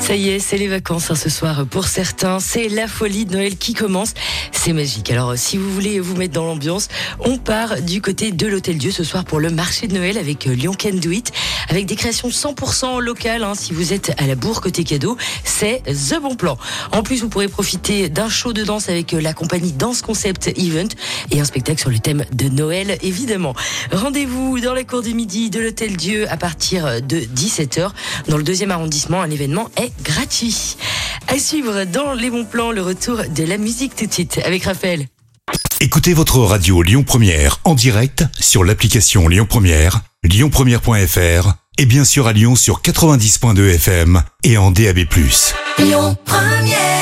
Ça y est, c'est les vacances hein, ce soir pour certains. C'est la folie de Noël qui commence. C'est magique. Alors, si vous voulez vous mettre dans l'ambiance, on part du côté de l'Hôtel Dieu ce soir pour le marché de Noël avec euh, Lyon Can Do It, avec des créations 100% locales. hein. Si vous êtes à la bourre côté cadeau, c'est the bon plan. En plus, vous pourrez profiter d'un show de danse avec euh, la compagnie Dance Concept Event et un spectacle sur le thème de Noël, évidemment. Rendez-vous dans la cour du midi de l'Hôtel Dieu à partir de 17h. Dans le deuxième arrondissement, un événement est gratuit. À suivre dans les bons plans, le retour de la musique tout de suite avec Raphaël. Écoutez votre radio Lyon Première en direct sur l'application Lyon Première, lyonpremière.fr et bien sûr à Lyon sur 90.2 FM et en DAB+. Lyon Première.